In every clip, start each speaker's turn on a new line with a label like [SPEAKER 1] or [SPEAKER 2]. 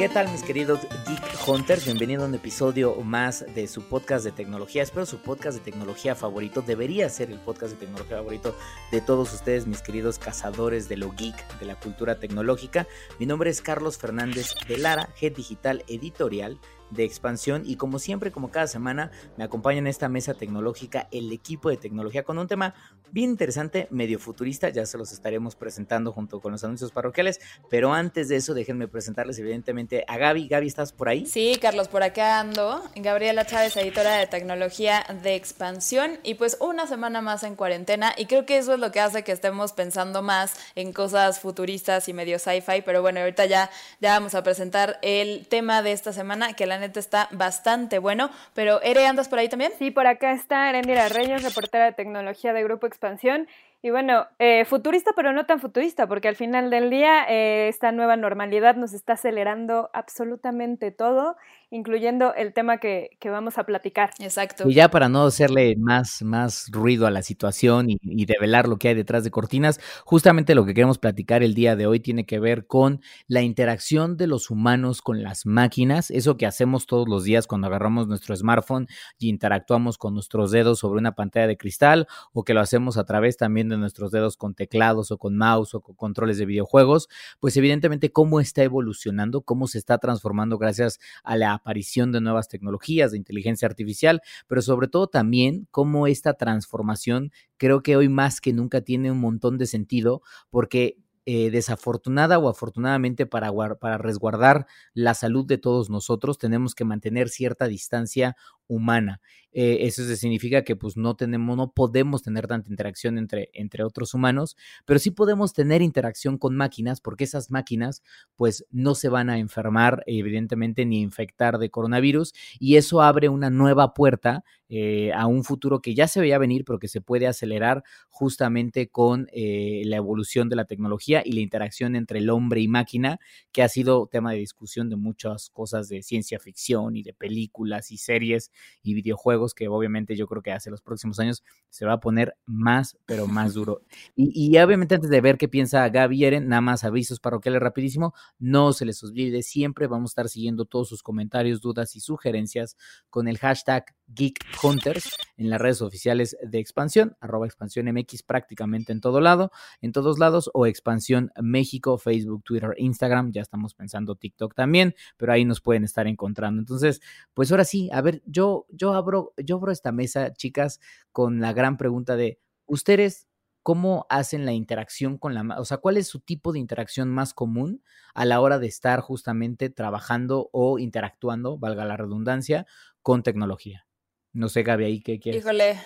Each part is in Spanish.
[SPEAKER 1] ¿Qué tal mis queridos Geek Hunters? Bienvenido a un episodio más de su podcast de tecnología. Espero su podcast de tecnología favorito. Debería ser el podcast de tecnología favorito de todos ustedes, mis queridos cazadores de lo geek, de la cultura tecnológica. Mi nombre es Carlos Fernández de Lara, Head Digital Editorial de expansión y como siempre, como cada semana, me acompaña en esta mesa tecnológica el equipo de tecnología con un tema bien interesante, medio futurista, ya se los estaremos presentando junto con los anuncios parroquiales, pero antes de eso déjenme presentarles evidentemente a Gaby. Gaby, ¿estás por ahí?
[SPEAKER 2] Sí, Carlos, por acá ando. Gabriela Chávez, editora de tecnología de expansión y pues una semana más en cuarentena y creo que eso es lo que hace que estemos pensando más en cosas futuristas y medio sci-fi, pero bueno, ahorita ya, ya vamos a presentar el tema de esta semana que la está bastante bueno. Pero, Ere, ¿andas por ahí también?
[SPEAKER 3] Sí, por acá está Erendira Reyes, reportera de tecnología de Grupo Expansión. Y bueno, eh, futurista, pero no tan futurista, porque al final del día eh, esta nueva normalidad nos está acelerando absolutamente todo, incluyendo el tema que, que vamos a platicar.
[SPEAKER 2] Exacto.
[SPEAKER 1] Y ya para no hacerle más, más ruido a la situación y, y develar lo que hay detrás de cortinas, justamente lo que queremos platicar el día de hoy tiene que ver con la interacción de los humanos con las máquinas, eso que hacemos todos los días cuando agarramos nuestro smartphone y interactuamos con nuestros dedos sobre una pantalla de cristal, o que lo hacemos a través también de nuestros dedos con teclados o con mouse o con controles de videojuegos, pues evidentemente cómo está evolucionando, cómo se está transformando gracias a la aparición de nuevas tecnologías de inteligencia artificial, pero sobre todo también cómo esta transformación creo que hoy más que nunca tiene un montón de sentido porque eh, desafortunada o afortunadamente para, para resguardar la salud de todos nosotros tenemos que mantener cierta distancia humana. Eh, eso significa que pues no tenemos, no podemos tener tanta interacción entre, entre otros humanos, pero sí podemos tener interacción con máquinas porque esas máquinas pues no se van a enfermar evidentemente ni infectar de coronavirus y eso abre una nueva puerta eh, a un futuro que ya se veía venir pero que se puede acelerar justamente con eh, la evolución de la tecnología y la interacción entre el hombre y máquina que ha sido tema de discusión de muchas cosas de ciencia ficción y de películas y series y videojuegos que obviamente yo creo que hace los próximos años se va a poner más, pero más duro. Y, y obviamente antes de ver qué piensa Gaby Eren, nada más avisos parroquiales rapidísimo, no se les olvide, siempre vamos a estar siguiendo todos sus comentarios, dudas y sugerencias con el hashtag Geek Hunters en las redes oficiales de Expansión, arroba Expansión MX prácticamente en todo lado, en todos lados, o Expansión México, Facebook, Twitter, Instagram, ya estamos pensando TikTok también, pero ahí nos pueden estar encontrando. Entonces, pues ahora sí, a ver, yo, yo abro, yo abro esta mesa, chicas, con la gran pregunta de ustedes. ¿Cómo hacen la interacción con la, o sea, cuál es su tipo de interacción más común a la hora de estar justamente trabajando o interactuando, valga la redundancia, con tecnología? No sé, Gaby, ahí qué quieres.
[SPEAKER 2] Híjole,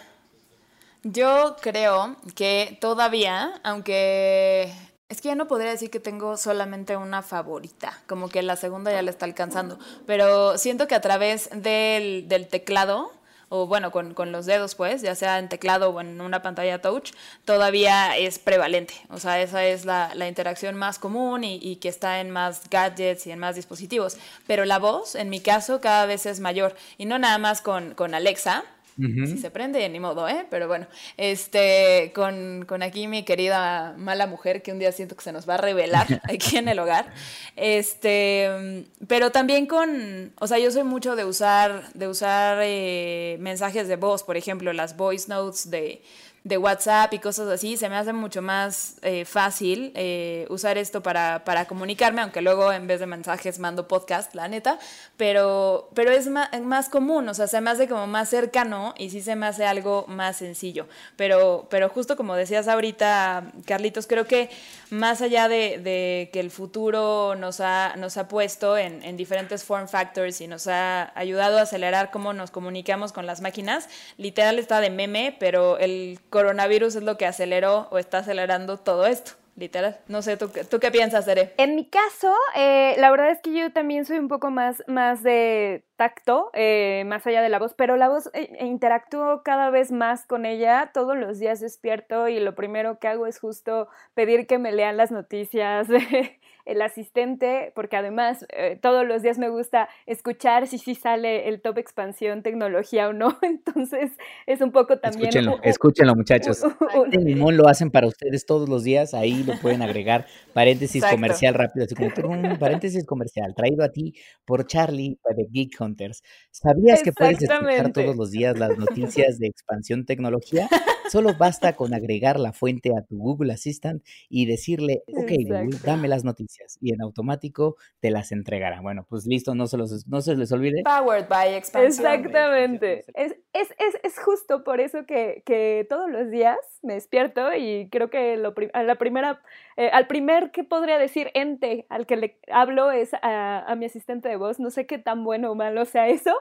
[SPEAKER 2] yo creo que todavía, aunque es que ya no podría decir que tengo solamente una favorita, como que la segunda ya la está alcanzando, pero siento que a través del, del teclado, o bueno, con, con, los dedos pues, ya sea en teclado o en una pantalla touch, todavía es prevalente. O sea, esa es la, la interacción más común y, que está en más gadgets y en más dispositivos. Pero la voz, en mi caso, cada vez es mayor. Y no nada más con, con Alexa, Uh -huh. Si se prende, ni modo, ¿eh? Pero bueno, este, con, con, aquí mi querida mala mujer que un día siento que se nos va a revelar aquí en el hogar. Este, pero también con, o sea, yo soy mucho de usar, de usar eh, mensajes de voz, por ejemplo, las voice notes de, de WhatsApp y cosas así, se me hace mucho más eh, fácil eh, usar esto para, para, comunicarme, aunque luego en vez de mensajes mando podcast, la neta, pero, pero es más, más, común, o sea, se me hace como más cercano y sí se me hace algo más sencillo. Pero, pero justo como decías ahorita, Carlitos, creo que más allá de, de que el futuro nos ha, nos ha puesto en, en diferentes form factors y nos ha ayudado a acelerar cómo nos comunicamos con las máquinas, literal está de meme, pero el coronavirus es lo que aceleró o está acelerando todo esto. Literal. No sé, ¿tú, tú qué piensas, Ere?
[SPEAKER 3] En mi caso, eh, la verdad es que yo también soy un poco más, más de tacto, eh, más allá de la voz, pero la voz eh, interactúo cada vez más con ella. Todos los días despierto y lo primero que hago es justo pedir que me lean las noticias el asistente, porque además eh, todos los días me gusta escuchar si sí sale el top expansión tecnología o no, entonces es un poco también...
[SPEAKER 1] Escúchenlo, escúchenlo muchachos. Este limón lo hacen para ustedes todos los días, ahí lo pueden agregar, paréntesis comercial rápido, así como paréntesis comercial, traído a ti por Charlie de Geek Hunters. ¿Sabías que puedes escuchar todos los días las noticias de expansión tecnología? Solo basta con agregar la fuente a tu Google Assistant y decirle, ok Google, dame las noticias y en automático te las entregará. Bueno, pues listo, no se, los, no se les olvide.
[SPEAKER 2] Powered by expansión.
[SPEAKER 3] Exactamente. Es, es, es, es justo por eso que, que, todos los días me despierto y creo que lo, a la primera, eh, al primer que podría decir ente al que le hablo es a, a, mi asistente de voz. No sé qué tan bueno o malo sea eso,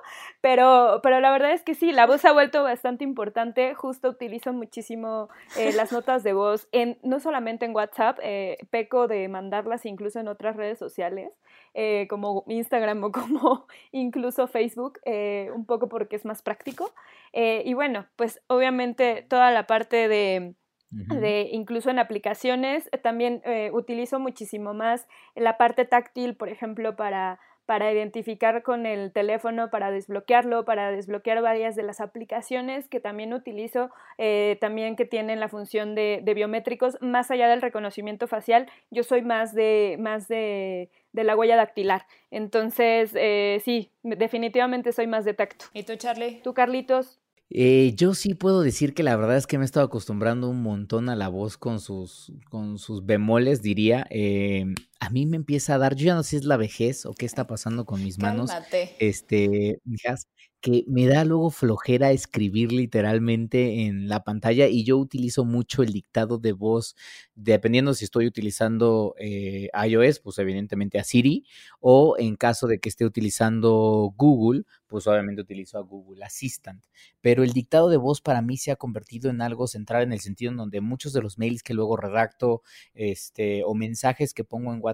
[SPEAKER 3] pero, pero la verdad es que sí, la voz ha vuelto bastante importante. Justo utilizo muchísimo eh, las notas de voz, en, no solamente en WhatsApp, eh, peco de mandarlas incluso en otras redes sociales, eh, como Instagram o como incluso Facebook, un poco porque es más práctico. y bueno, pues obviamente toda la parte de... De, incluso en aplicaciones, también utilizo muchísimo más la parte táctil, por ejemplo, para para identificar con el teléfono, para desbloquearlo, para desbloquear varias de las aplicaciones que también utilizo, eh, también que tienen la función de, biométricos, más allá del reconocimiento facial, yo soy más de, más de, la huella dactilar. Entonces, eh, sí, definitivamente soy más de tacto.
[SPEAKER 2] ¿Y tú, Charlie?
[SPEAKER 3] ¿Tú, Carlitos?
[SPEAKER 1] Eh, yo sí puedo decir que la verdad es que me he estado acostumbrando un montón a la voz con sus, con sus bemoles, diría. A mí me empieza a dar, yo ya no sé si es la vejez o qué está pasando con mis manos. Este, hijas, que me da luego flojera escribir literalmente en la pantalla y yo utilizo mucho el dictado de voz, dependiendo si estoy utilizando eh, iOS, pues evidentemente a Siri, o en caso de que esté utilizando Google, pues obviamente utilizo a Google Assistant. Pero el dictado de voz para mí se ha convertido en algo central en el sentido en donde muchos de los mails que luego redacto este, o mensajes que pongo en WhatsApp,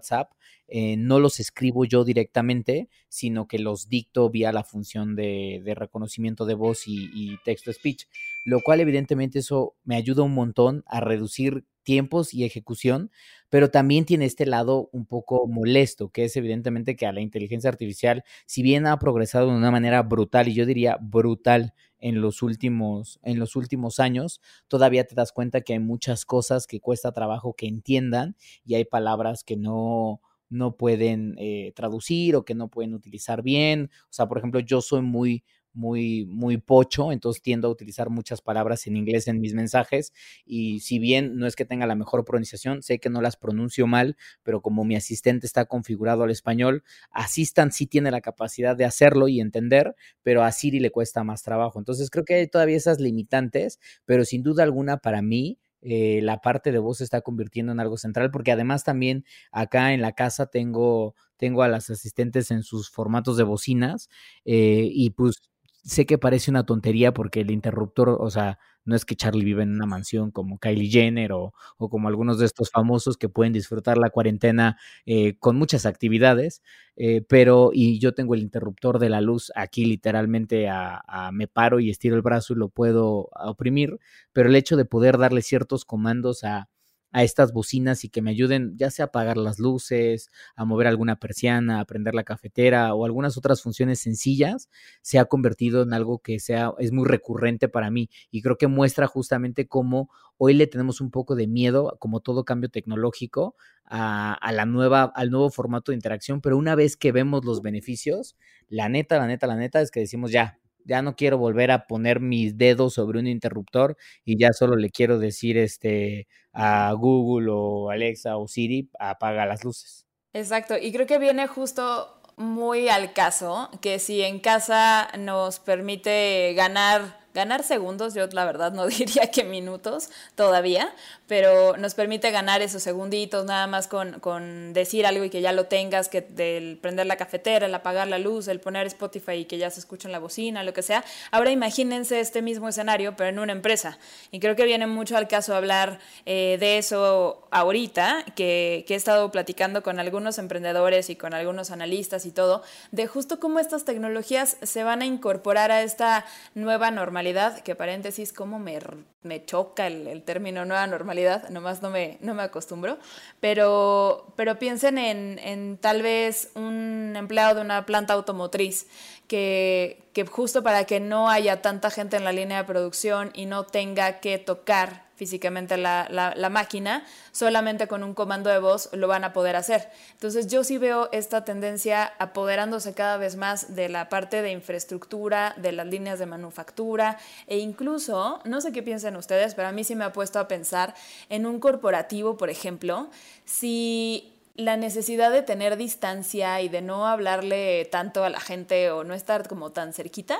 [SPEAKER 1] eh, no los escribo yo directamente, sino que los dicto vía la función de, reconocimiento de voz y, y texto-speech, lo cual evidentemente eso me ayuda un montón a reducir tiempos y ejecución, pero también tiene este lado un poco molesto, que es evidentemente que a la inteligencia artificial, si bien ha progresado de una manera brutal, y yo diría brutal en los últimos, en los últimos años, todavía te das cuenta que hay muchas cosas que cuesta trabajo que entiendan y hay palabras que no, no pueden eh, traducir o que no pueden utilizar bien. O sea, por ejemplo, yo soy muy, muy, muy pocho, entonces tiendo a utilizar muchas palabras en inglés en mis mensajes y si bien no es que tenga la mejor pronunciación, sé que no las pronuncio mal, pero como mi asistente está configurado al español, Assistant sí tiene la capacidad de hacerlo y entender, pero a Siri le cuesta más trabajo. Entonces creo que hay todavía esas limitantes, pero sin duda alguna para mí eh, la parte de voz se está convirtiendo en algo central, porque además también acá en la casa tengo, tengo a las asistentes en sus formatos de bocinas eh, y pues sé que parece una tontería porque el interruptor, o sea, no es que Charlie vive en una mansión como Kylie Jenner o, o como algunos de estos famosos que pueden disfrutar la cuarentena eh, con muchas actividades, eh, pero y yo tengo el interruptor de la luz aquí literalmente a, a, me paro y estiro el brazo y lo puedo oprimir, pero el hecho de poder darle ciertos comandos a, a estas bocinas y que me ayuden ya sea a apagar las luces, a mover alguna persiana, a prender la cafetera o algunas otras funciones sencillas, se ha convertido en algo que sea, es muy recurrente para mí. Y creo que muestra justamente cómo hoy le tenemos un poco de miedo, como todo cambio tecnológico, a, a la nueva, al nuevo formato de interacción, pero una vez que vemos los beneficios, la neta, la neta, la neta es que decimos ya, ya no quiero volver a poner mis dedos sobre un interruptor y ya solo le quiero decir este a Google o Alexa o Siri apaga las luces.
[SPEAKER 2] Exacto, y creo que viene justo muy al caso que si en casa nos permite ganar ganar segundos, yo la verdad no diría que minutos todavía, pero nos permite ganar esos segunditos nada más con, con decir algo y que ya lo tengas, que del prender la cafetera, el apagar la luz, el poner Spotify y que ya se escucha en la bocina, lo que sea. Ahora imagínense este mismo escenario, pero en una empresa. Y creo que viene mucho al caso hablar eh, de eso ahorita, que, que he estado platicando con algunos emprendedores y con algunos analistas y todo, de justo cómo estas tecnologías se van a incorporar a esta nueva normalidad normalidad, que paréntesis, cómo me, me choca el, el, término nueva normalidad, nomás no me, no me acostumbro, pero, pero piensen en, en tal vez un empleado de una planta automotriz que, que justo para que no haya tanta gente en la línea de producción y no tenga que tocar físicamente la, la, máquina, solamente con un comando de voz lo van a poder hacer. Entonces yo sí veo esta tendencia apoderándose cada vez más de la parte de infraestructura, de las líneas de manufactura e incluso, no sé qué piensan ustedes, pero a mí sí me ha puesto a pensar en un corporativo, por ejemplo, si la necesidad de tener distancia y de no hablarle tanto a la gente o no estar como tan cerquita,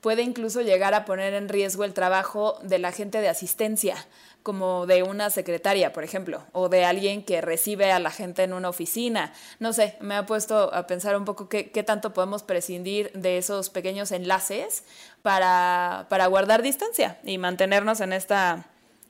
[SPEAKER 2] puede incluso llegar a poner en riesgo el trabajo de la gente de asistencia, como de una secretaria, por ejemplo, o de alguien que recibe a la gente en una oficina. No sé, me ha puesto a pensar un poco qué, qué tanto podemos prescindir de esos pequeños enlaces para, para guardar distancia y mantenernos en esta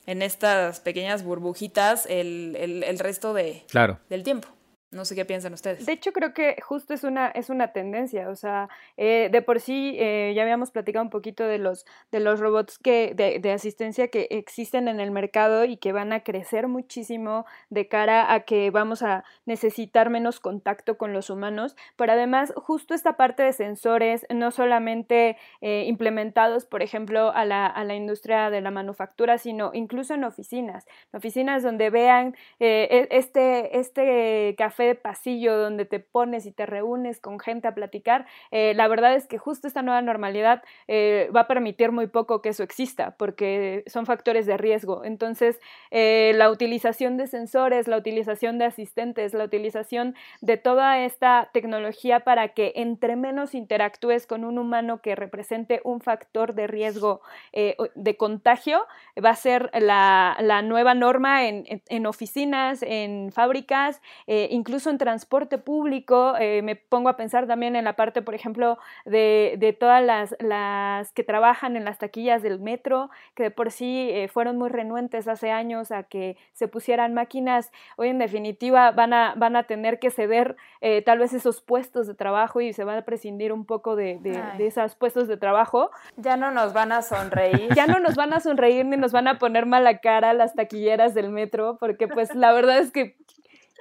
[SPEAKER 2] en estas pequeñas burbujitas el, el, el resto de,
[SPEAKER 1] claro.
[SPEAKER 2] del tiempo. No sé qué piensan ustedes.
[SPEAKER 3] De hecho, creo que justo es una, es una tendencia. O sea, eh, de por sí eh, ya habíamos platicado un poquito de los, de los robots que, de, de, asistencia que existen en el mercado y que van a crecer muchísimo de cara a que vamos a necesitar menos contacto con los humanos. Pero además, justo esta parte de sensores, no solamente eh, implementados, por ejemplo, a la, a la, industria de la manufactura, sino incluso en oficinas. Oficinas donde vean este, este café de pasillo donde te pones y te reúnes con gente a platicar, eh, la verdad es que justo esta nueva normalidad eh, va a permitir muy poco que eso exista, porque son factores de riesgo. Entonces, eh, la utilización de sensores, la utilización de asistentes, la utilización de toda esta tecnología para que entre menos interactúes con un humano que represente un factor de riesgo de contagio, va a ser la, la nueva norma en, en, en, oficinas, en fábricas, incluso incluso en transporte público, eh, me pongo a pensar también en la parte, por ejemplo, de, de todas las, las, que trabajan en las taquillas del metro, que de por sí eh, fueron muy renuentes hace años a que se pusieran máquinas, hoy en definitiva van a, van a tener que ceder eh, tal vez esos puestos de trabajo y se va a prescindir un poco de, de, de esos puestos de trabajo.
[SPEAKER 2] Ya no nos van a sonreír.
[SPEAKER 3] Ya no nos van a sonreír ni nos van a poner mala cara las taquilleras del metro, porque pues la verdad es que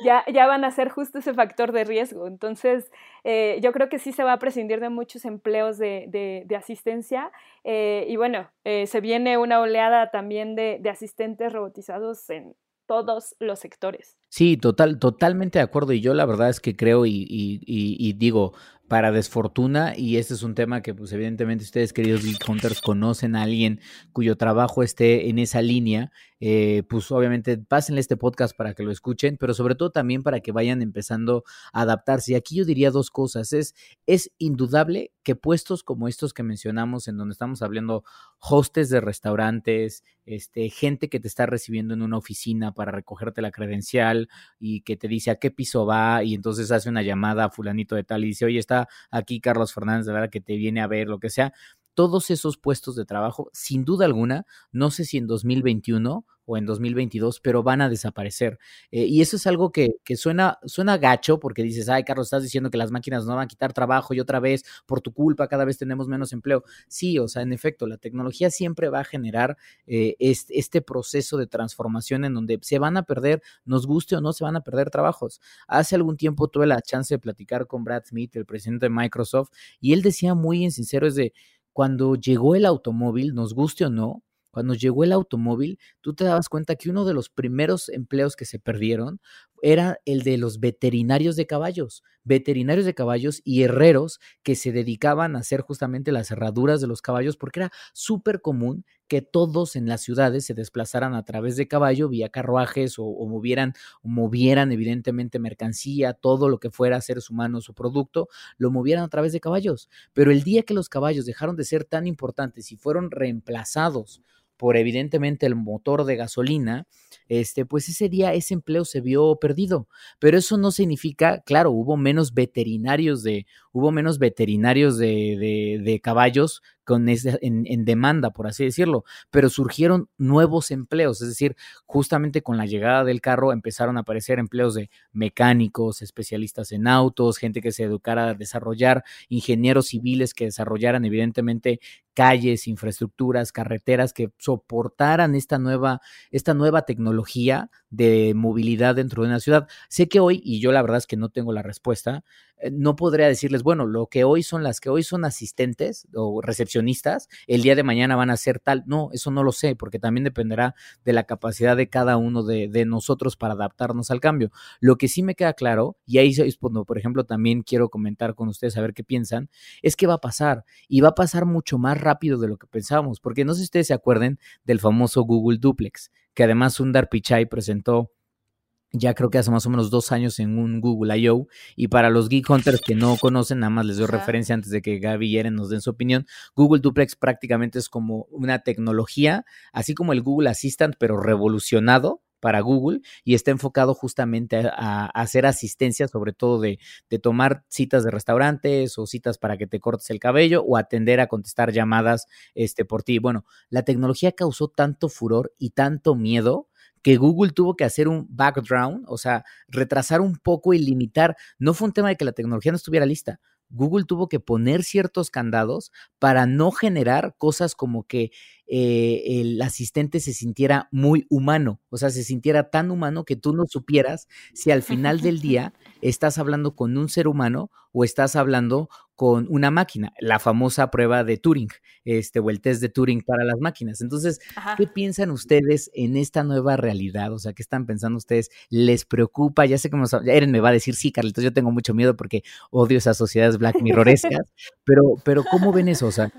[SPEAKER 3] ya, ya van a ser justo ese factor de riesgo. Entonces, eh, yo creo que sí se va a prescindir de muchos empleos de, de, asistencia. Eh, y bueno, eh, se viene una oleada también de, de asistentes robotizados en todos los sectores.
[SPEAKER 1] Sí, total, totalmente de acuerdo. Y yo la verdad es que creo y, y digo, para desfortuna, y este es un tema que pues evidentemente ustedes, queridos Geek Hunters, conocen a alguien cuyo trabajo esté en esa línea, eh, pues obviamente pásenle este podcast para que lo escuchen, pero sobre todo también para que vayan empezando a adaptarse. Y aquí yo diría dos cosas. Es, es indudable que puestos como estos que mencionamos, en donde estamos hablando hostes de restaurantes, este, gente que te está recibiendo en una oficina para recogerte la credencial y que te dice a qué piso va y entonces hace una llamada a fulanito de tal y dice, oye, está aquí Carlos Fernández, de verdad que te viene a ver, lo que sea. Todos esos puestos de trabajo, sin duda alguna, no sé si en 2021 o en 2022, pero van a desaparecer. Eh, y eso es algo que, suena, suena gacho porque dices, ay, Carlos, estás diciendo que las máquinas nos van a quitar trabajo y otra vez, por tu culpa, cada vez tenemos menos empleo. Sí, o sea, en efecto, la tecnología siempre va a generar este, este, proceso de transformación en donde se van a perder, nos guste o no, se van a perder trabajos. Hace algún tiempo tuve la chance de platicar con Brad Smith, el presidente de Microsoft, y él decía muy en sincero, es de, cuando llegó el automóvil, nos guste o no, cuando llegó el automóvil, tú te dabas cuenta que uno de los primeros empleos que se perdieron era el de los veterinarios de caballos, veterinarios de caballos y herreros que se dedicaban a hacer justamente las herraduras de los caballos, porque era súper común que todos en las ciudades se desplazaran a través de caballo vía carruajes o, movieran, o movieran evidentemente mercancía, todo lo que fuera seres humanos o producto, lo movieran a través de caballos. Pero el día que los caballos dejaron de ser tan importantes y fueron reemplazados por evidentemente el motor de gasolina, este, pues ese día ese empleo se vio perdido. Pero eso no significa, claro, hubo menos veterinarios de, hubo menos veterinarios de, de, de caballos con ese, en, en, demanda, por así decirlo, pero surgieron nuevos empleos, es decir, justamente con la llegada del carro empezaron a aparecer empleos de mecánicos, especialistas en autos, gente que se educara a desarrollar, ingenieros civiles que desarrollaran evidentemente calles, infraestructuras, carreteras que soportaran esta nueva, esta nueva tecnología de movilidad dentro de una ciudad. Sé que hoy, y yo la verdad es que no tengo la respuesta, no podría decirles, bueno, lo que hoy son las que hoy son asistentes o recepcionistas, el día de mañana van a ser tal. No, eso no lo sé, porque también dependerá de la capacidad de cada uno de, de nosotros para adaptarnos al cambio. Lo que sí me queda claro, y ahí es cuando, por ejemplo, también quiero comentar con ustedes a ver qué piensan, es que va a pasar, y va a pasar mucho más rápido de lo que pensábamos, porque no sé si ustedes se acuerden del famoso Google Duplex, que además Sundar Pichai presentó ya creo que hace más o menos dos años en un Google I.O. Y para los Geek Hunters que no conocen, nada más les doy referencia antes de que Gaby y Eren nos den su opinión. Google Duplex prácticamente es como una tecnología, así como el Google Assistant, pero revolucionado para Google y está enfocado justamente a, a hacer asistencia, sobre todo de, de, tomar citas de restaurantes o citas para que te cortes el cabello o atender a contestar llamadas este, por ti. Bueno, la tecnología causó tanto furor y tanto miedo que Google tuvo que hacer un background, o sea, retrasar un poco y limitar. No fue un tema de que la tecnología no estuviera lista. Google tuvo que poner ciertos candados para no generar cosas como que eh, el asistente se sintiera muy humano, o sea, se sintiera tan humano que tú no supieras si al final del día estás hablando con un ser humano o estás hablando con una máquina, la famosa prueba de Turing, este, o el test de Turing para las máquinas. Entonces, Ajá. ¿qué piensan ustedes en esta nueva realidad? O sea, ¿qué están pensando ustedes? ¿Les preocupa? Ya sé que nos, Eren me va a decir, sí, Carlitos, yo tengo mucho miedo porque odio esas sociedades Black Mirrorescas, pero, pero ¿cómo ven eso? O sea,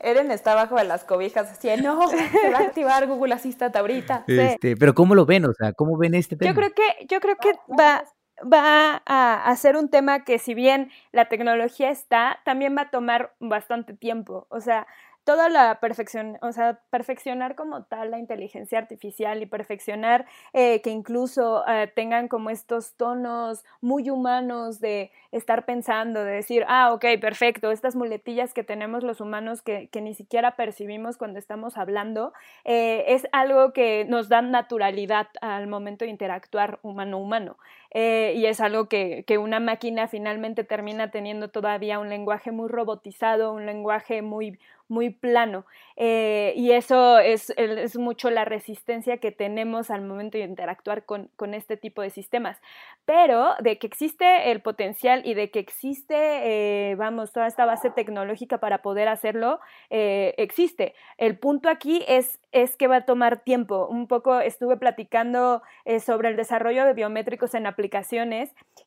[SPEAKER 2] Eren está abajo de las cobijas, así, no, se va a activar Google Assistant ahorita.
[SPEAKER 1] Este, sí. Pero ¿cómo lo ven? O sea, ¿cómo ven este tema?
[SPEAKER 3] Yo creo que, yo creo que va, va a, a ser un tema que si bien la tecnología está, también va a tomar bastante tiempo. O sea, toda la perfección, o sea, perfeccionar como tal la inteligencia artificial y perfeccionar eh, que incluso eh, tengan como estos tonos muy humanos de estar pensando, de decir, ah, ok, perfecto, estas muletillas que tenemos los humanos que, que ni siquiera percibimos cuando estamos hablando, eh, es algo que nos da naturalidad al momento de interactuar humano-humano. Eh, y es algo que, que, una máquina finalmente termina teniendo todavía un lenguaje muy robotizado, un lenguaje muy, muy plano. Eh, y eso es, es, mucho la resistencia que tenemos al momento de interactuar con, con, este tipo de sistemas. Pero de que existe el potencial y de que existe, eh, vamos, toda esta base tecnológica para poder hacerlo, eh, existe. El punto aquí es, es que va a tomar tiempo. Un poco estuve platicando eh, sobre el desarrollo de biométricos en aplicaciones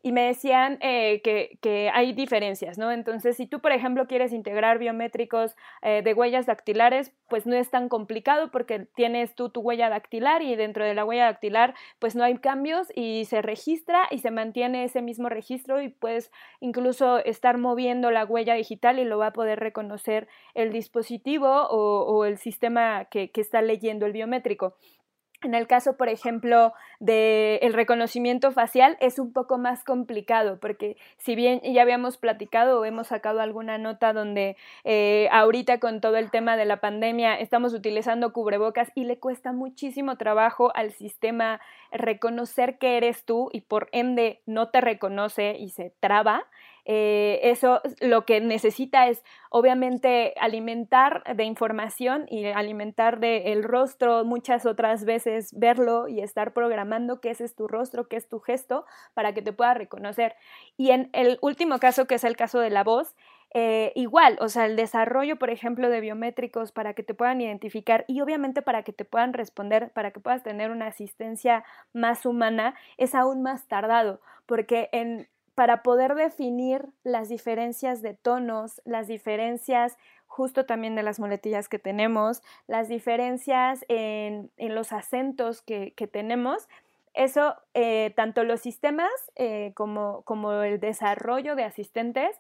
[SPEAKER 3] y me decían que, que, hay diferencias, ¿no? Entonces, si tú, por ejemplo, quieres integrar biométricos de huellas dactilares, pues no es tan complicado porque tienes tú tu huella dactilar y dentro de la huella dactilar pues no hay cambios y se registra y se mantiene ese mismo registro y puedes incluso estar moviendo la huella digital y lo va a poder reconocer el dispositivo o, o el sistema que, que está leyendo el biométrico. En el caso, por ejemplo, del el reconocimiento facial es un poco más complicado porque si bien ya habíamos platicado o hemos sacado alguna nota donde eh, ahorita con todo el tema de la pandemia estamos utilizando cubrebocas y le cuesta muchísimo trabajo al sistema reconocer que eres tú y por ende no te reconoce y se traba, eh, eso lo que necesita es obviamente alimentar de información y alimentar de el rostro muchas otras veces verlo y estar programando qué es tu rostro, qué es tu gesto para que te pueda reconocer. Y en el último caso, que es el caso de la voz, eh, igual, o sea, el desarrollo, por ejemplo, de biométricos para que te puedan identificar y obviamente para que te puedan responder, para que puedas tener una asistencia más humana, es aún más tardado, porque en para poder definir las diferencias de tonos, las diferencias justo también de las muletillas que tenemos, las diferencias en, los acentos que, que tenemos. Eso, eh, tanto los sistemas eh, como, como el desarrollo de asistentes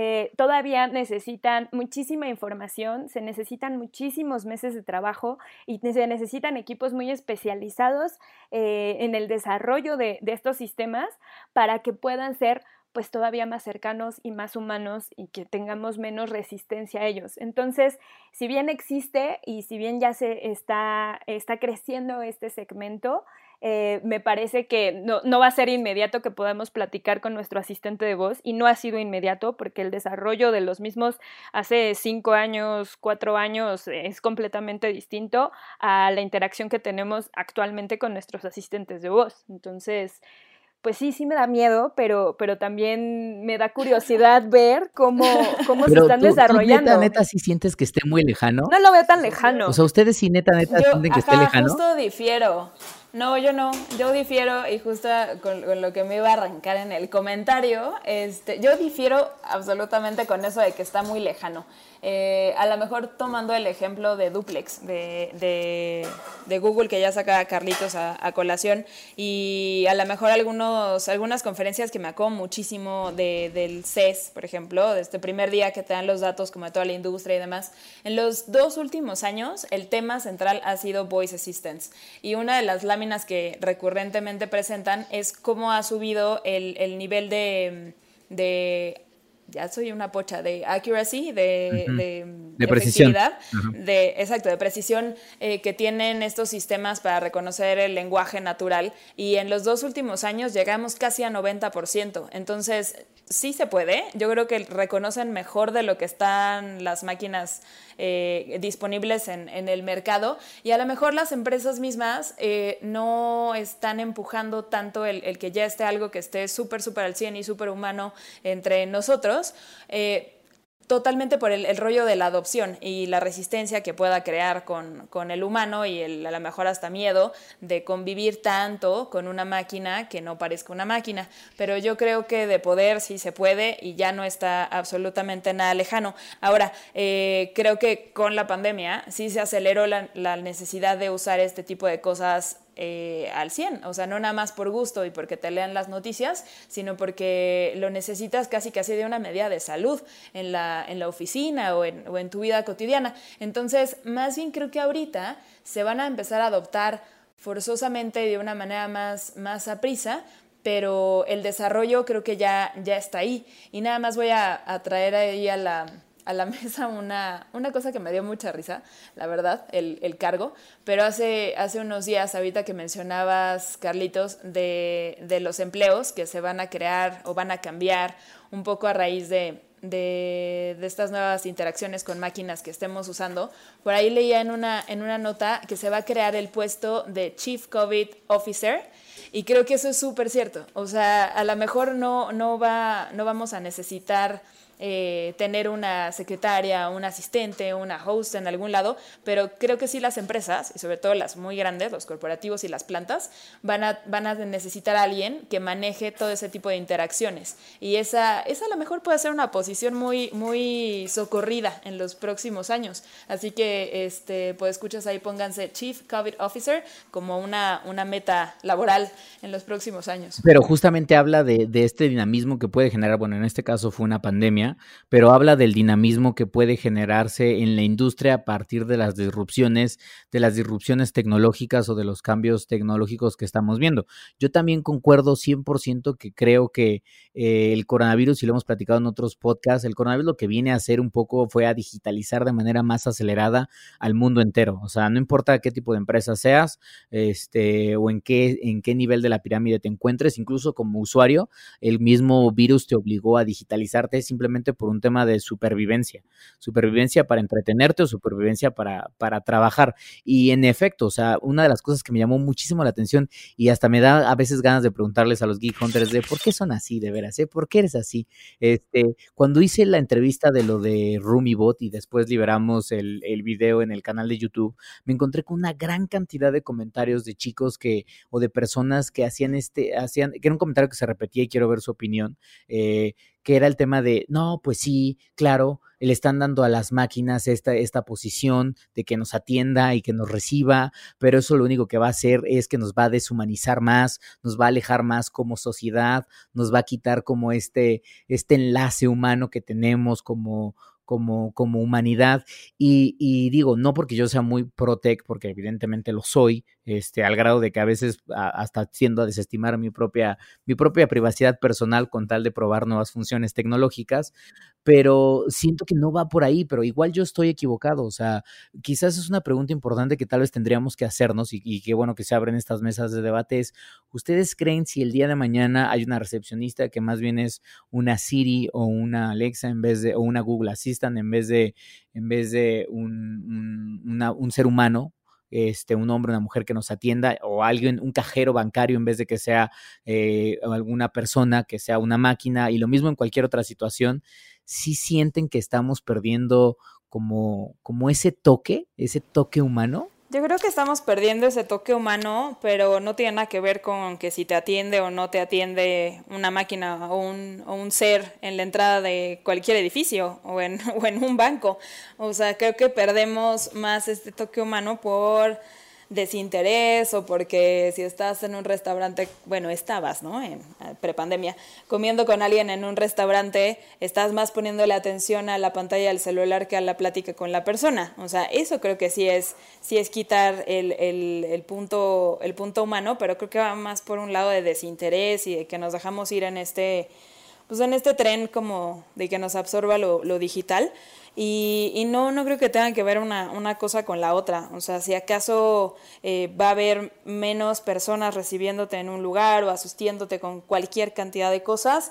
[SPEAKER 3] eh, todavía necesitan muchísima información, se necesitan muchísimos meses de trabajo y se necesitan equipos muy especializados eh, en el desarrollo de, de, estos sistemas para que puedan ser pues todavía más cercanos y más humanos y que tengamos menos resistencia a ellos. Entonces, si bien existe y si bien ya se está, está creciendo este segmento, eh, me parece que no, no, va a ser inmediato que podamos platicar con nuestro asistente de voz y no ha sido inmediato porque el desarrollo de los mismos hace cinco años, cuatro años es completamente distinto a la interacción que tenemos actualmente con nuestros asistentes de voz. Entonces, pues sí, sí me da miedo, pero, pero también me da curiosidad ver cómo, cómo se están desarrollando.
[SPEAKER 1] ¿tú, neta, neta, sí sientes que esté muy lejano?
[SPEAKER 3] No lo veo tan lejano.
[SPEAKER 1] O sea, ustedes sí, neta, neta, sienten que esté lejano.
[SPEAKER 2] justo difiero. No, yo no, yo difiero y justo con, lo que me iba a arrancar en el comentario, este, yo difiero absolutamente con eso de que está muy lejano. Eh, a lo mejor tomando el ejemplo de Duplex, de, Google, que ya saca a Carlitos a, colación, y a lo mejor algunos, algunas conferencias que me acuerdo muchísimo del CES, por ejemplo, de este primer día que te dan los datos como de toda la industria y demás. En los dos últimos años, el tema central ha sido Voice Assistance. Y una de las láminas que recurrentemente presentan es cómo ha subido el, el nivel de, de ya soy una pocha de accuracy, de,
[SPEAKER 1] de, precisión.
[SPEAKER 2] de, exacto, de precisión eh, que tienen estos sistemas para reconocer el lenguaje natural. Y en los dos últimos años llegamos casi a 90%. Entonces, sí se puede. Yo creo que reconocen mejor de lo que están las máquinas eh, disponibles en, el mercado y a lo mejor las empresas mismas eh, no están empujando tanto el, que ya esté algo que esté súper, súper al 100 y súper humano entre nosotros. Eh, totalmente por el, rollo de la adopción y la resistencia que pueda crear con, el humano y el, a lo mejor hasta miedo de convivir tanto con una máquina que no parezca una máquina. Pero yo creo que de poder sí se puede y ya no está absolutamente nada lejano. Ahora, eh, creo que con la pandemia sí se aceleró la, la necesidad de usar este tipo de cosas eh, al 100, o sea, no nada más por gusto y porque te lean las noticias, sino porque lo necesitas casi casi de una medida de salud en la, en la oficina o en, o en tu vida cotidiana. Entonces, más bien creo que ahorita se van a empezar a adoptar forzosamente de una manera más, más a prisa, pero el desarrollo creo que ya, ya está ahí. Y nada más voy a, a traer ahí a la, a la mesa una, una cosa que me dio mucha risa, la verdad, el, el, cargo, pero hace, hace unos días, ahorita que mencionabas, Carlitos, de, de los empleos que se van a crear o van a cambiar un poco a raíz de, de, de, estas nuevas interacciones con máquinas que estemos usando. Por ahí leía en una, en una nota que se va a crear el puesto de Chief COVID Officer y creo que eso es súper cierto. O sea, a lo mejor no, no, va, no vamos a necesitar eh, tener una secretaria, un asistente, una host en algún lado, pero creo que sí las empresas, y sobre todo las muy grandes, los corporativos y las plantas, van a, van a necesitar a alguien que maneje todo ese tipo de interacciones. Y esa, esa a lo mejor puede ser una posición muy, muy socorrida en los próximos años. Así que, este, pues escuchas ahí, pónganse Chief COVID Officer como una, una meta laboral en los próximos años.
[SPEAKER 1] Pero justamente habla de, de este dinamismo que puede generar, bueno, en este caso fue una pandemia, pero habla del dinamismo que puede generarse en la industria a partir de las disrupciones, de las disrupciones tecnológicas o de los cambios tecnológicos que estamos viendo. Yo también concuerdo 100% que creo que eh, el coronavirus, y lo hemos platicado en otros podcasts, el coronavirus lo que viene a hacer un poco fue a digitalizar de manera más acelerada al mundo entero. O sea, no importa qué tipo de empresa seas, este, o en qué, en qué nivel de la pirámide te encuentres, incluso como usuario, el mismo virus te obligó a digitalizarte simplemente por un tema de supervivencia, supervivencia para entretenerte o supervivencia para, para trabajar. Y en efecto, o sea, una de las cosas que me llamó muchísimo la atención y hasta me da a veces ganas de preguntarles a los Geek Hunters de por qué son así, de veras, ¿eh? ¿Por qué eres así? Este, cuando hice la entrevista de lo de RumiBot y después liberamos el, el video en el canal de YouTube, me encontré con una gran cantidad de comentarios de chicos que, o de personas que hacían este, hacían, que era un comentario que se repetía y quiero ver su opinión, eh, que era el tema de, no, pues sí, claro, le están dando a las máquinas esta, esta posición de que nos atienda y que nos reciba, pero eso lo único que va a hacer es que nos va a deshumanizar más, nos va a alejar más como sociedad, nos va a quitar como este, este enlace humano que tenemos como, como, como humanidad. Y, y, digo, no porque yo sea muy pro-tech, porque evidentemente lo soy, este, al grado de que a veces hasta tiendo a desestimar mi propia, mi propia privacidad personal con tal de probar nuevas funciones tecnológicas, pero siento que no va por ahí, pero igual yo estoy equivocado, o sea, quizás es una pregunta importante que tal vez tendríamos que hacernos y, qué bueno que se abren estas mesas de debate es, ¿ustedes creen si el día de mañana hay una recepcionista que más bien es una Siri o una Alexa en vez de, o una Google Assistant en vez de, en vez de un, un ser humano, este, un hombre, una mujer que nos atienda o alguien, un cajero bancario en vez de que sea eh, alguna persona, que sea una máquina y lo mismo en cualquier otra situación, si sienten que estamos perdiendo como, como ese toque, ese toque humano.
[SPEAKER 2] Yo creo que estamos perdiendo ese toque humano, pero no tiene nada que ver con que si te atiende o no te atiende una máquina o un, o un ser en la entrada de cualquier edificio o en, o en un banco. O sea, creo que perdemos más este toque humano por desinterés o porque si estás en un restaurante, bueno, estabas, ¿no? En prepandemia, comiendo con alguien en un restaurante, estás más poniéndole atención a la pantalla del celular que a la plática con la persona. O sea, eso creo que sí es, sí es quitar el, el, el punto, el punto humano, pero creo que va más por un lado de desinterés y de que nos dejamos ir en este, pues en este tren como de que nos absorba lo, lo digital. Y, y, no, no creo que tenga que ver una, una, cosa con la otra. O sea, si acaso eh, va a haber menos personas recibiéndote en un lugar o asistiéndote con cualquier cantidad de cosas,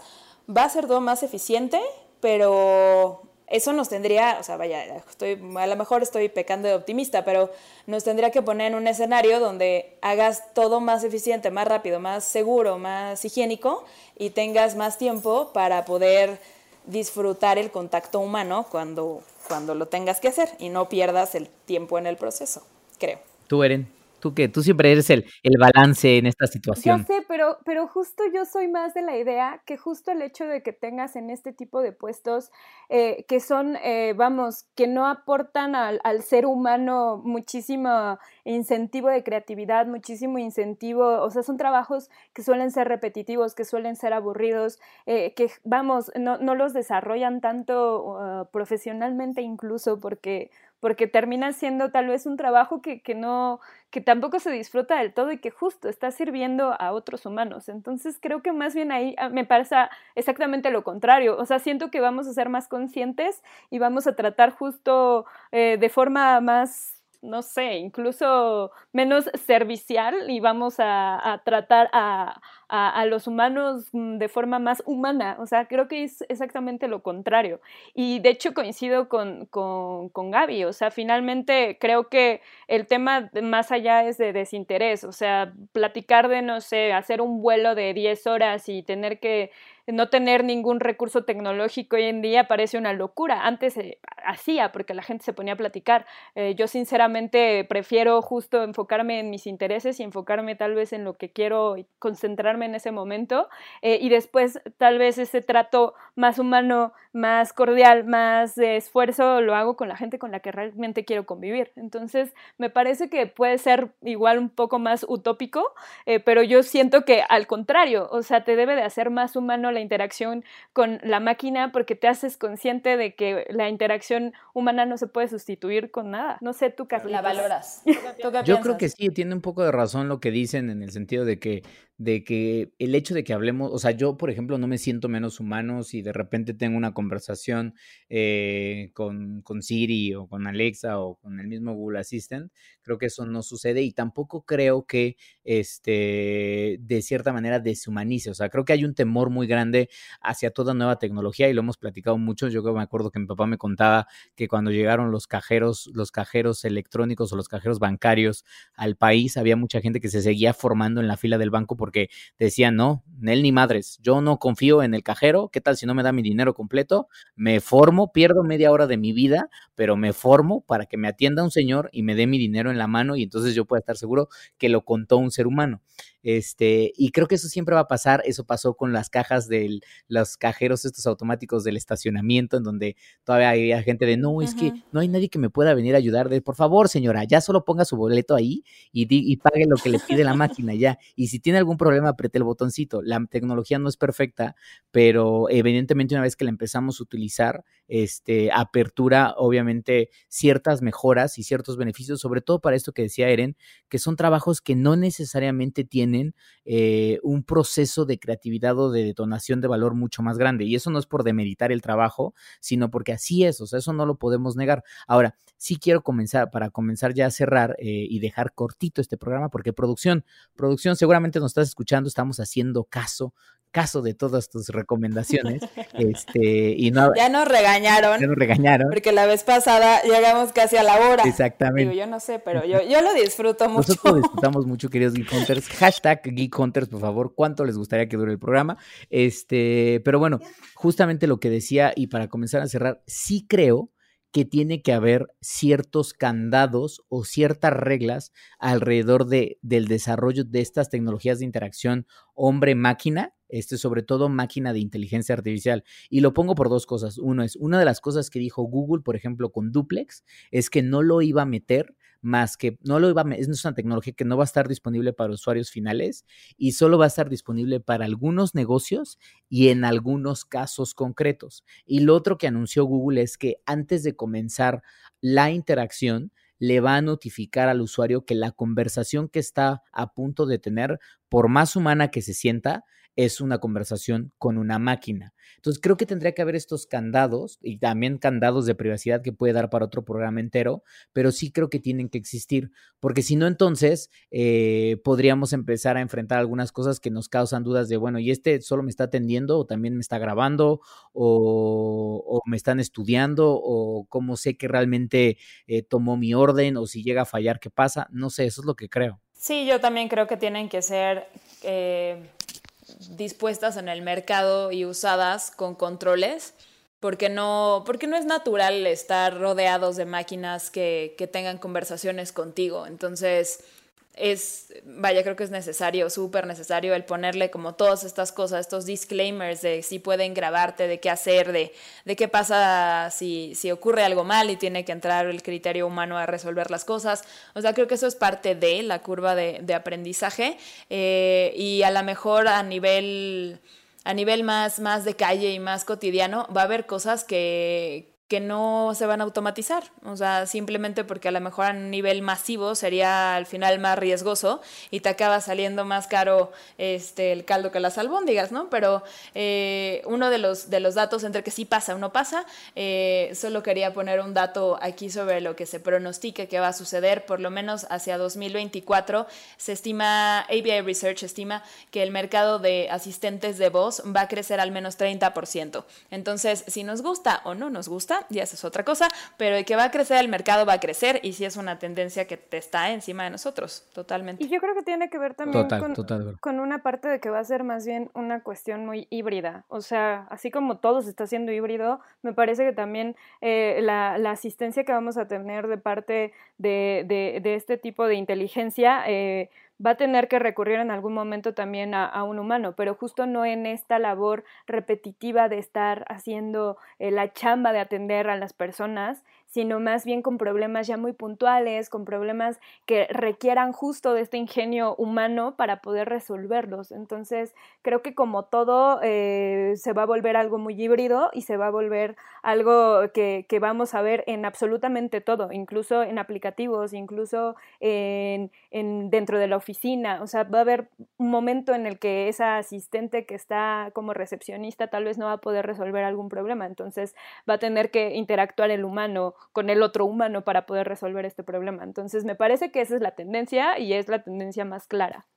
[SPEAKER 2] va a ser todo más eficiente, pero eso nos tendría, o sea, vaya, estoy, a lo mejor estoy pecando de optimista, pero nos tendría que poner en un escenario donde hagas todo más eficiente, más rápido, más seguro, más higiénico y tengas más tiempo para poder disfrutar el contacto humano cuando, cuando lo tengas que hacer y no pierdas el tiempo en el proceso, creo.
[SPEAKER 1] Tú, Eren. Tú que tú siempre eres el, el balance en esta situación.
[SPEAKER 3] Yo sé, pero, pero justo yo soy más de la idea que justo el hecho de que tengas en este tipo de puestos eh, que son, eh, vamos, que no aportan al, al, ser humano muchísimo incentivo de creatividad, muchísimo incentivo, o sea, son trabajos que suelen ser repetitivos, que suelen ser aburridos, eh, que, vamos, no, no los desarrollan tanto uh, profesionalmente incluso porque porque termina siendo tal vez un trabajo que, que, no, que tampoco se disfruta del todo y que justo está sirviendo a otros humanos. Entonces creo que más bien ahí ah, me pasa exactamente lo contrario. O sea, siento que vamos a ser más conscientes y vamos a tratar justo eh, de forma más no sé, incluso menos servicial y vamos a, tratar a, a, a, los humanos mm, de forma más humana. O sea, creo que es exactamente lo contrario. Y de hecho coincido con, con, con Gaby. O sea, finalmente creo que el tema más allá es de desinterés. O sea, platicar de, no sé, hacer un vuelo de 10 horas y tener que no tener ningún recurso tecnológico hoy en día parece una locura. Antes eh, hacía porque la gente se ponía a platicar. Eh, yo sinceramente prefiero justo enfocarme en mis intereses y enfocarme tal vez en lo que quiero y concentrarme en ese momento eh, y después tal vez ese trato más humano, más cordial, más de esfuerzo lo hago con la gente con la que realmente quiero convivir. Entonces me parece que puede ser igual un poco más utópico, eh, pero yo siento que al contrario, o sea, te debe de hacer más humano la interacción con la máquina porque te haces consciente de que la interacción humana no se puede sustituir con nada. No sé, tú, Carlos.
[SPEAKER 2] La valoras.
[SPEAKER 1] Yo creo que sí, tiene un poco de razón lo que dicen en el sentido de que de que el hecho de que hablemos, o sea, yo, por ejemplo, no me siento menos humano si de repente tengo una conversación eh, con, con, Siri o con Alexa o con el mismo Google Assistant, creo que eso no sucede y tampoco creo que, este, de cierta manera, deshumanice, o sea, creo que hay un temor muy grande hacia toda nueva tecnología y lo hemos platicado mucho, yo me acuerdo que mi papá me contaba que cuando llegaron los cajeros, los cajeros electrónicos o los cajeros bancarios al país, había mucha gente que se seguía formando en la fila del banco porque decían, no, él ni madres, yo no confío en el cajero, ¿qué tal si no me da mi dinero completo? Me formo, pierdo media hora de mi vida, pero me formo para que me atienda un señor y me dé mi dinero en la mano y entonces yo pueda estar seguro que lo contó un ser humano. Este, y creo que eso siempre va a pasar. Eso pasó con las cajas de los cajeros estos automáticos del estacionamiento, en donde todavía había gente de, no, es que no hay nadie que me pueda venir a ayudar. De, por favor, señora, ya solo ponga su boleto ahí y, y pague lo que le pide la máquina ya. Y si tiene algún problema, apriete el botoncito. La tecnología no es perfecta, pero evidentemente una vez que la empezamos a utilizar, este, apertura, obviamente, ciertas mejoras y ciertos beneficios, sobre todo para esto que decía Eren, que son trabajos que no necesariamente tienen eh, un proceso de creatividad o de detonación de valor mucho más grande. Y eso no es por demeritar el trabajo, sino porque así es, o sea, eso no lo podemos negar. Ahora, sí quiero comenzar, para comenzar ya a cerrar eh, y dejar cortito este programa, porque producción, producción, seguramente nos estás escuchando, estamos haciendo caso caso de todas tus recomendaciones. este, y no,
[SPEAKER 2] ya nos regañaron.
[SPEAKER 1] Ya nos regañaron.
[SPEAKER 2] Porque la vez pasada llegamos casi a la hora.
[SPEAKER 1] Exactamente.
[SPEAKER 2] yo no sé, pero yo, yo lo disfruto mucho.
[SPEAKER 1] Nosotros disfrutamos mucho, queridos Geek Hunters. Hashtag Geek Hunters, por favor, ¿cuánto les gustaría que dure el programa? Este, pero bueno, justamente lo que decía, y para comenzar a cerrar, sí creo que tiene que haber ciertos candados o ciertas reglas alrededor de, del desarrollo de estas tecnologías de interacción hombre-máquina, este, sobre todo máquina de inteligencia artificial. Y lo pongo por dos cosas. Uno es, una de las cosas que dijo Google, por ejemplo, con Duplex, es que no lo iba a meter más que no lo iba a, es una tecnología que no va a estar disponible para usuarios finales y solo va a estar disponible para algunos negocios y en algunos casos concretos. Y lo otro que anunció Google es que antes de comenzar la interacción, le va a notificar al usuario que la conversación que está a punto de tener, por más humana que se sienta, es una conversación con una máquina. Entonces creo que tendría que haber estos candados y también candados de privacidad que puede dar para otro programa entero, pero sí creo que tienen que existir, porque si no entonces eh, podríamos empezar a enfrentar algunas cosas que nos causan dudas de, bueno, ¿y este solo me está atendiendo o también me está grabando o, me están estudiando o cómo sé que realmente eh, tomó mi orden o si llega a fallar, ¿qué pasa? No sé, eso es lo que creo.
[SPEAKER 2] Sí, yo también creo que tienen que ser... Eh, dispuestas en el mercado y usadas con controles, porque no, porque no es natural estar rodeados de máquinas que, que tengan conversaciones contigo. Entonces, es, vaya, creo que es necesario, súper necesario el ponerle como todas estas cosas, estos disclaimers de si pueden grabarte, de qué hacer, de, de qué pasa si, si ocurre algo mal y tiene que entrar el criterio humano a resolver las cosas. O sea, creo que eso es parte de la curva de, de aprendizaje eh, y a lo mejor a nivel a nivel más, más de calle y más cotidiano, va a haber cosas que, que no se van a automatizar, o sea, simplemente porque a lo mejor a nivel masivo sería al final más riesgoso y te acaba saliendo más caro este el caldo que las albóndigas, ¿no? Pero eh, uno de los, de los datos entre que sí pasa o no pasa, eh, solo quería poner un dato aquí sobre lo que se pronostica que va a suceder, por lo menos hacia 2024, se estima, ABI Research estima que el mercado de asistentes de voz va a crecer al menos 30%. Entonces, si nos gusta o no nos gusta, ya esa es otra cosa, pero de que va a crecer el mercado va a crecer y sí es una tendencia que te está encima de nosotros, totalmente.
[SPEAKER 3] Y yo creo que tiene que ver también con, una parte de que va a ser más bien una cuestión muy híbrida, o sea, así como todo se está haciendo híbrido, me parece que también eh, la, asistencia que vamos a tener de parte de, este tipo de inteligencia, eh, va a tener que recurrir en algún momento también a, un humano, pero justo no en esta labor repetitiva de estar haciendo eh, la chamba de atender a las personas, sino más bien con problemas ya muy puntuales, con problemas que requieran justo de este ingenio humano para poder resolverlos. Entonces, creo que como todo eh, se va a volver algo muy híbrido y se va a volver algo que, vamos a ver en absolutamente todo, incluso en aplicativos, incluso en, dentro de la oficina. O sea, va a haber un momento en el que esa asistente que está como recepcionista tal vez no va a poder resolver algún problema. Entonces, va a tener que interactuar el humano con el otro humano para poder resolver este problema. Entonces, me parece que esa es la tendencia y es la tendencia más clara.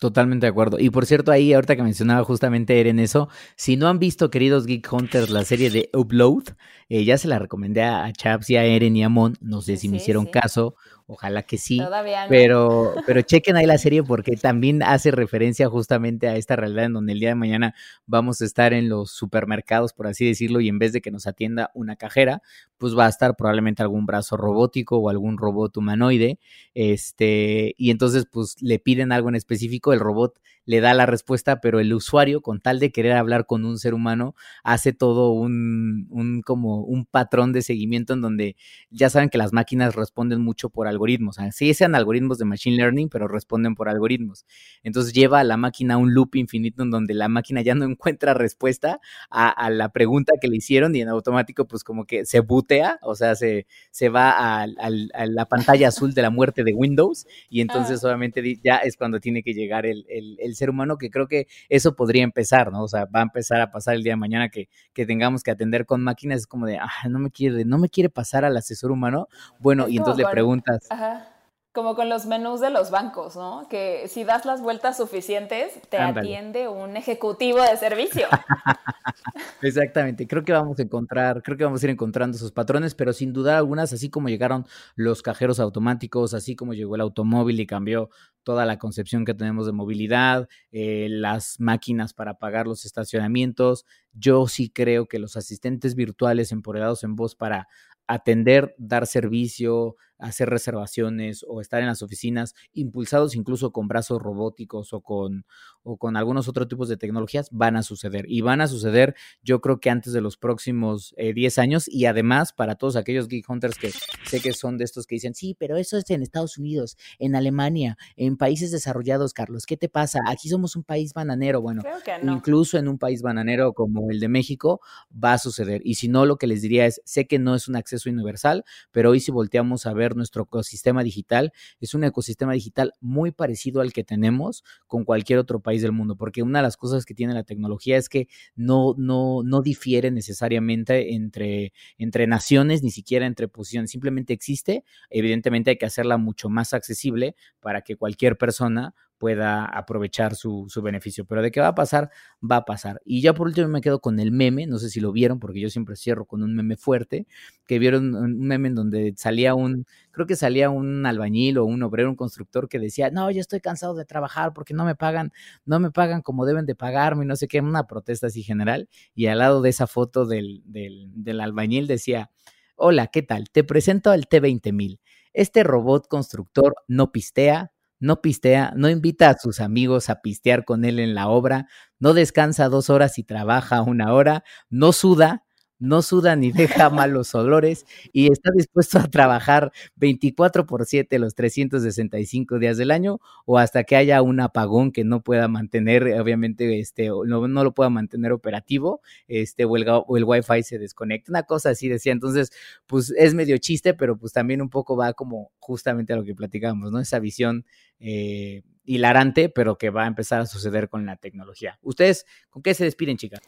[SPEAKER 1] Totalmente de acuerdo. Y por cierto, ahí ahorita que mencionaba justamente Eren eso, si no han visto, queridos Geek Hunters, la serie de Upload, eh, ya se la recomendé a Chaps y a Eren y a Mon, no sé si me hicieron caso Ojalá que sí.
[SPEAKER 2] Todavía no.
[SPEAKER 1] Pero, pero chequen ahí la serie porque también hace referencia justamente a esta realidad en donde el día de mañana vamos a estar en los supermercados, por así decirlo, y en vez de que nos atienda una cajera, pues va a estar probablemente algún brazo robótico o algún robot humanoide. Este, y entonces, pues le piden algo en específico, el robot le da la respuesta, pero el usuario, con tal de querer hablar con un ser humano, hace todo un, un como un patrón de seguimiento en donde ya saben que las máquinas responden mucho por algoritmos. Sí sean algoritmos de machine learning, pero responden por algoritmos. Entonces lleva a la máquina a un loop infinito en donde la máquina ya no encuentra respuesta a, a la pregunta que le hicieron y en automático pues como que se butea, o sea, se, se va a, a, a la pantalla azul de la muerte de Windows y entonces
[SPEAKER 2] Ah.
[SPEAKER 1] obviamente di- ya es cuando tiene que llegar el, el, el ser humano, que creo que eso podría empezar, ¿no? O sea, va a empezar a pasar el día de mañana que, que tengamos que atender con máquinas, es como de, ah, no me quiere, no me quiere pasar al asesor humano. Bueno, y entonces le preguntas,
[SPEAKER 2] Ajá. Como con los menús de los bancos, ¿no? Que si das las vueltas suficientes, te
[SPEAKER 1] Ándale.
[SPEAKER 2] atiende un ejecutivo de servicio.
[SPEAKER 1] Exactamente, creo que vamos a encontrar, creo que vamos a ir encontrando esos patrones, pero sin duda algunas, así como llegaron los cajeros automáticos, así como llegó el automóvil y cambió toda la concepción que tenemos de movilidad, eh, las máquinas para pagar los estacionamientos, yo sí creo que los asistentes virtuales empoderados en voz para atender, dar servicio, hacer reservaciones o estar en las oficinas, impulsados incluso con brazos robóticos o con, o con algunos otros tipos de tecnologías, van a suceder. Y van a suceder yo creo que antes de los próximos eh, 10 años y además para todos aquellos Geek Hunters que sé que son de estos que dicen, sí, pero eso es en Estados Unidos, en Alemania, en países desarrollados, Carlos, ¿qué te pasa? Aquí somos un país bananero. Bueno,
[SPEAKER 2] no.
[SPEAKER 1] incluso en un país bananero como el de México, va a suceder. Y si no, lo que les diría es, sé que no es un acceso universal, pero hoy si volteamos a ver nuestro ecosistema digital, es un ecosistema digital muy parecido al que tenemos con cualquier otro país del mundo, porque una de las cosas que tiene la tecnología es que no, no, no difiere necesariamente entre, entre naciones, ni siquiera entre posiciones, simplemente existe, evidentemente hay que hacerla mucho más accesible para que cualquier persona pueda aprovechar su, su, beneficio. Pero de qué va a pasar, va a pasar. Y ya por último me quedo con el meme, no sé si lo vieron, porque yo siempre cierro con un meme fuerte, que vieron un meme en donde salía un, creo que salía un albañil o un obrero, un constructor que decía, no, yo estoy cansado de trabajar porque no me pagan, no me pagan como deben de pagarme, y no sé qué, una protesta así general. Y al lado de esa foto del, del, del albañil decía, hola, ¿qué tal? Te presento al T20000. Este robot constructor no pistea, no pistea, no invita a sus amigos a pistear con él en la obra, no descansa dos horas y trabaja una hora, no suda, no suda ni deja malos olores y está dispuesto a trabajar 24 por 7 los 365 días del año o hasta que haya un apagón que no pueda mantener, obviamente, este, no, no lo pueda mantener operativo, este, o el, o el wifi se desconecta, una cosa así decía. Entonces, pues es medio chiste, pero pues también un poco va como justamente a lo que platicamos, ¿no? Esa visión eh, hilarante, pero que va a empezar a suceder con la tecnología. ¿Ustedes con qué se despiden, chicas?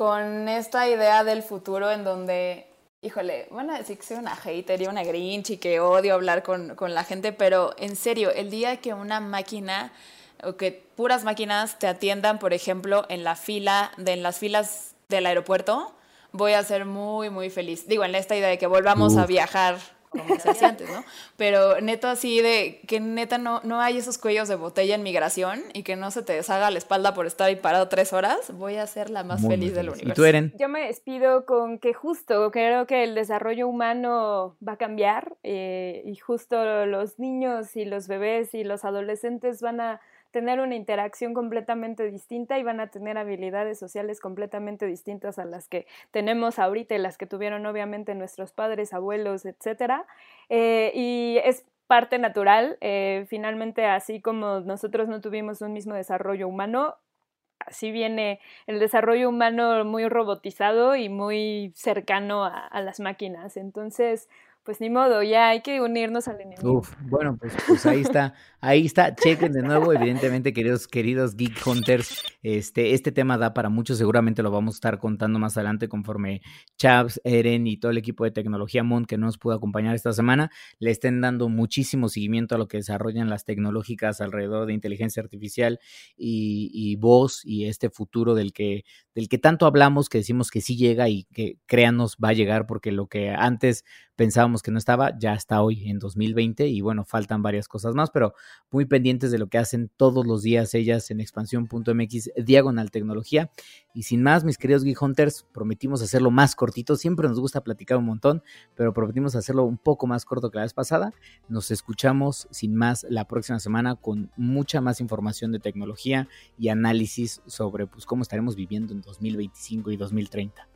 [SPEAKER 2] Con esta idea del futuro en donde, híjole, van a decir que soy una hater y una grinch y que odio hablar con, con la gente, pero en serio, el día que una máquina o que puras máquinas te atiendan, por ejemplo, en la fila, de, en las filas del aeropuerto, voy a ser muy, muy feliz. Digo, en esta idea de que volvamos a viajar como se hacía antes, ¿no? Pero neto así de que neta no, no hay esos cuellos de botella en migración y que no se te deshaga la espalda por estar ahí parado tres horas, voy a ser la más
[SPEAKER 1] Muy,
[SPEAKER 2] feliz del universo.
[SPEAKER 1] ¿Y tú, Eren?
[SPEAKER 3] Yo me despido con que justo creo que el desarrollo humano va a cambiar eh, y justo los niños y los bebés y los adolescentes van a tener una interacción completamente distinta y van a tener habilidades sociales completamente distintas a las que tenemos ahorita y las que tuvieron obviamente nuestros padres, abuelos, etcétera. Eh, y es parte natural, eh, finalmente así como nosotros no tuvimos un mismo desarrollo humano, así viene el desarrollo humano muy robotizado y muy cercano a, a las máquinas. Entonces, pues ni modo, ya hay que unirnos al enemigo.
[SPEAKER 1] Uf, bueno, pues, pues ahí está, ahí está, chequen de nuevo, evidentemente, queridos, queridos Geek Hunters, este, este tema da para mucho, seguramente lo vamos a estar contando más adelante conforme Chavs, Eren y todo el equipo de tecnología Mon que no nos pudo acompañar esta semana, le estén dando muchísimo seguimiento a lo que desarrollan las tecnológicas alrededor de inteligencia artificial y, y voz y este futuro del que, del que tanto hablamos, que decimos que sí llega y que créanos va a llegar, porque lo que antes pensábamos que no estaba, ya está hoy en 2020 y bueno, faltan varias cosas más, pero muy pendientes de lo que hacen todos los días ellas en expansión.mx diagonal tecnología. Y sin más, mis queridos Geek Hunters, prometimos hacerlo más cortito, siempre nos gusta platicar un montón, pero prometimos hacerlo un poco más corto que la vez pasada. Nos escuchamos sin más la próxima semana con mucha más información de tecnología y análisis sobre pues cómo estaremos viviendo en 2025 y 2030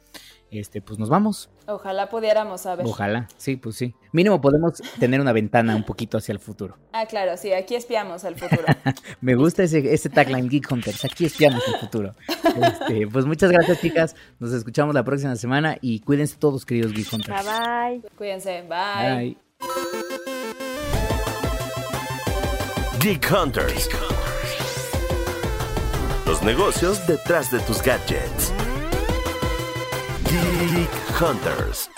[SPEAKER 1] este, pues nos vamos.
[SPEAKER 2] Ojalá pudiéramos saber.
[SPEAKER 1] Ojalá, sí, pues sí. Mínimo podemos tener una ventana un poquito hacia el futuro.
[SPEAKER 2] Ah, claro, sí, aquí espiamos el futuro.
[SPEAKER 1] Me gusta ese, ese tagline Geek Hunters, aquí espiamos el futuro. Este, pues muchas gracias, chicas. Nos escuchamos la próxima semana y cuídense todos, queridos Geek Hunters.
[SPEAKER 3] Bye
[SPEAKER 2] bye. Cuídense, bye. bye.
[SPEAKER 4] Geek Hunters. Los negocios detrás de tus gadgets. Geek Hunters.